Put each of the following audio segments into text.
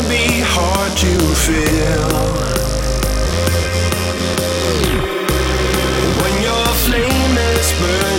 can be hard to feel. When your flame is burning.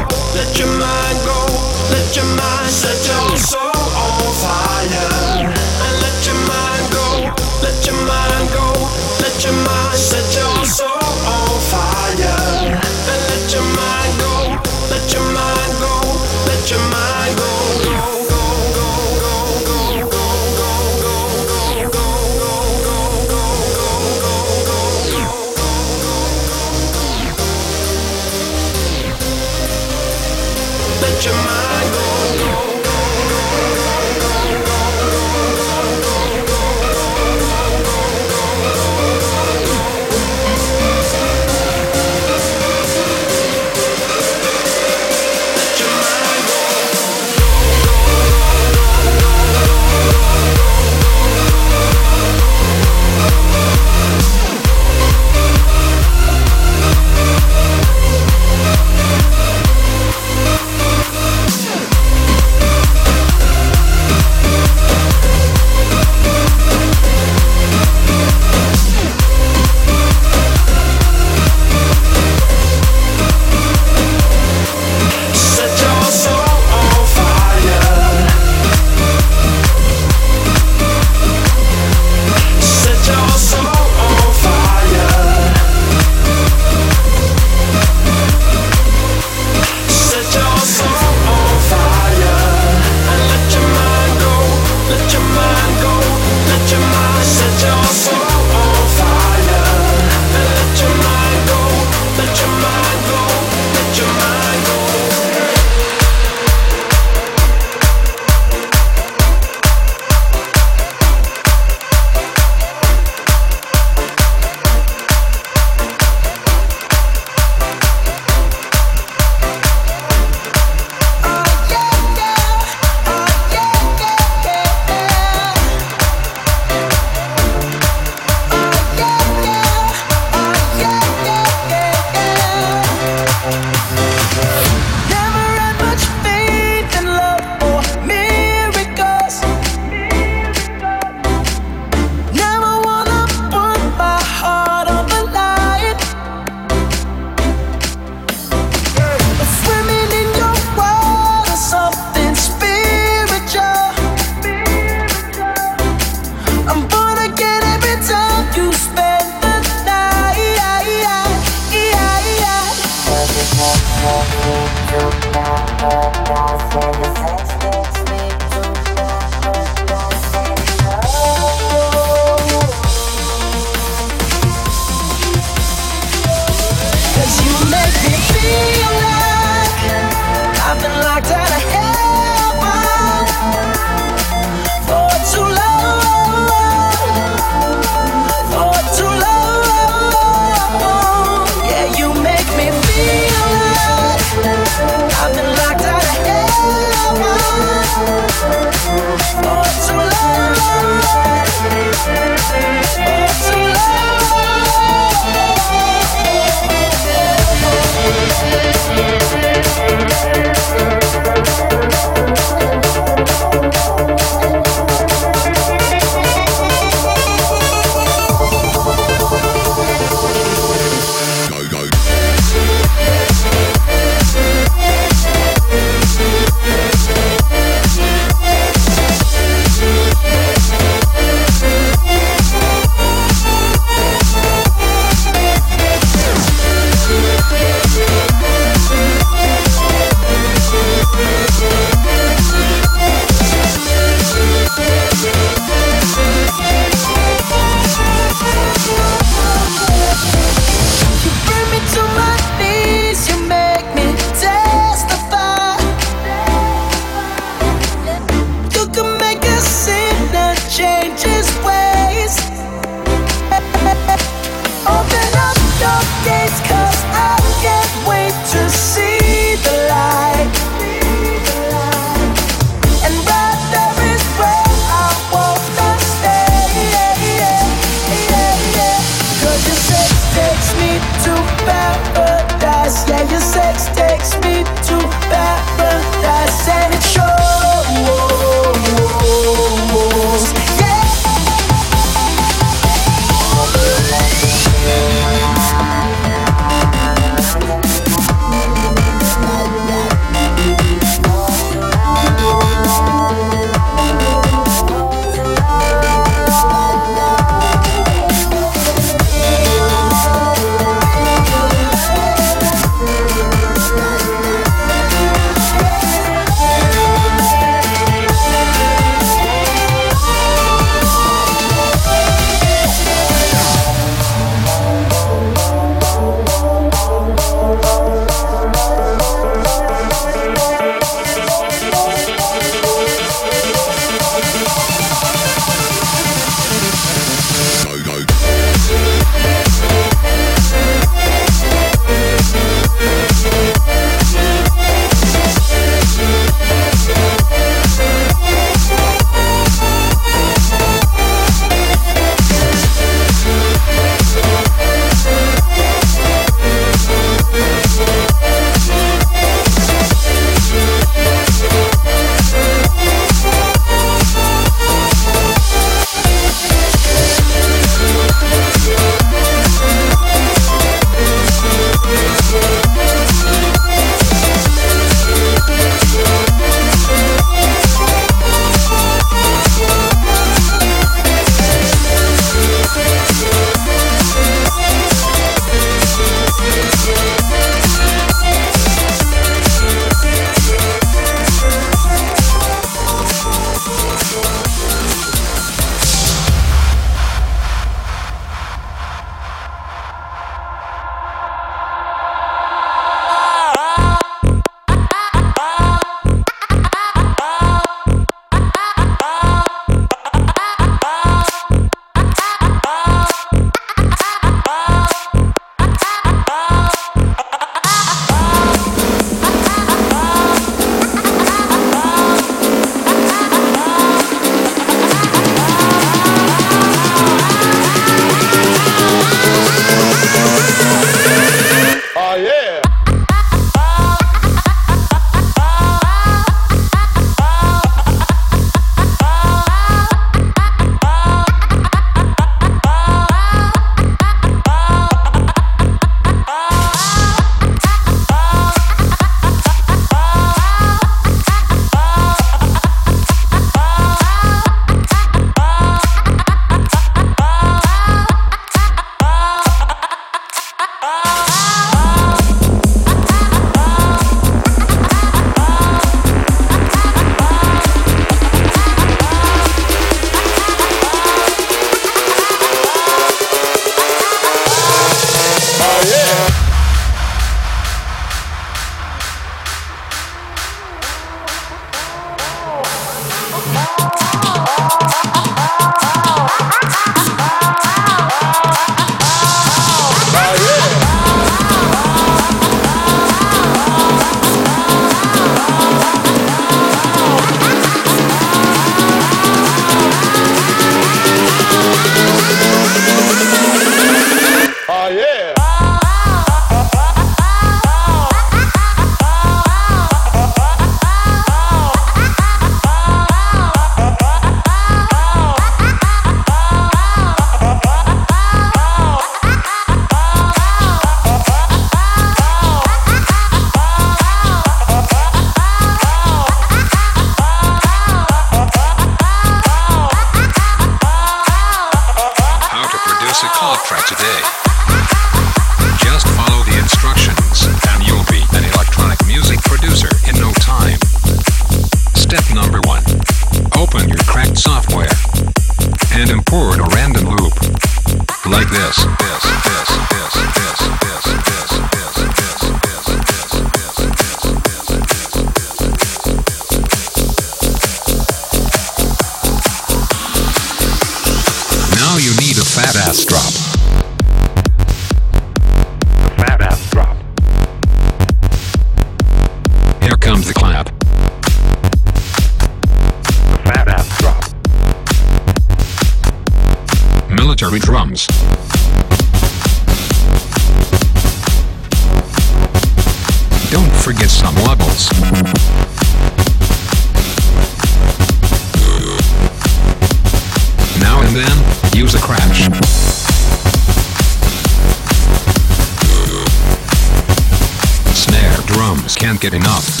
Can't get enough.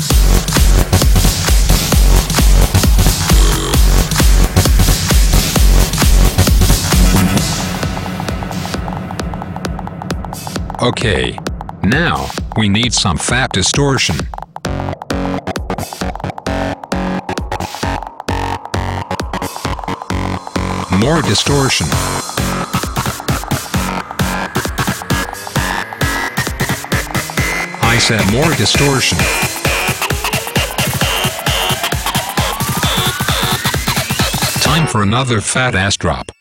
Okay. Now, we need some fat distortion. More distortion. I said more distortion. Time for another fat ass drop.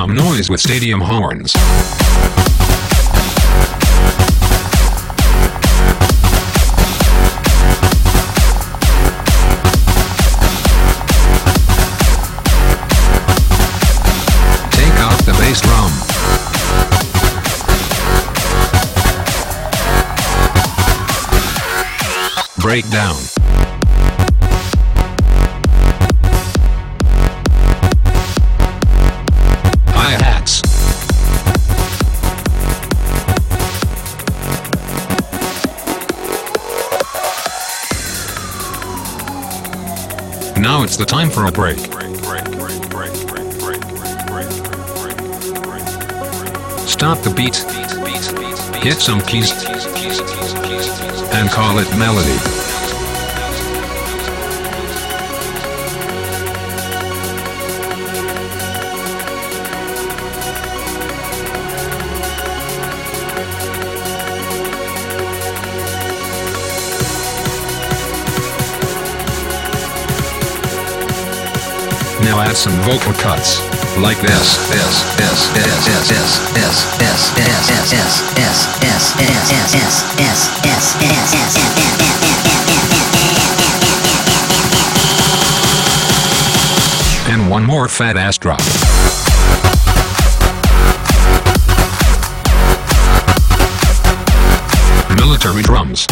Some noise with stadium horns. Take out the bass drum. Breakdown. It's the time for a break. Stop the beat. Hit some keys. And call it melody. Add some vocal cuts. Like this, this, this, this, this, this, this, this, this, this, this, this, this, this, this, And one more fat ass drop. Military drums.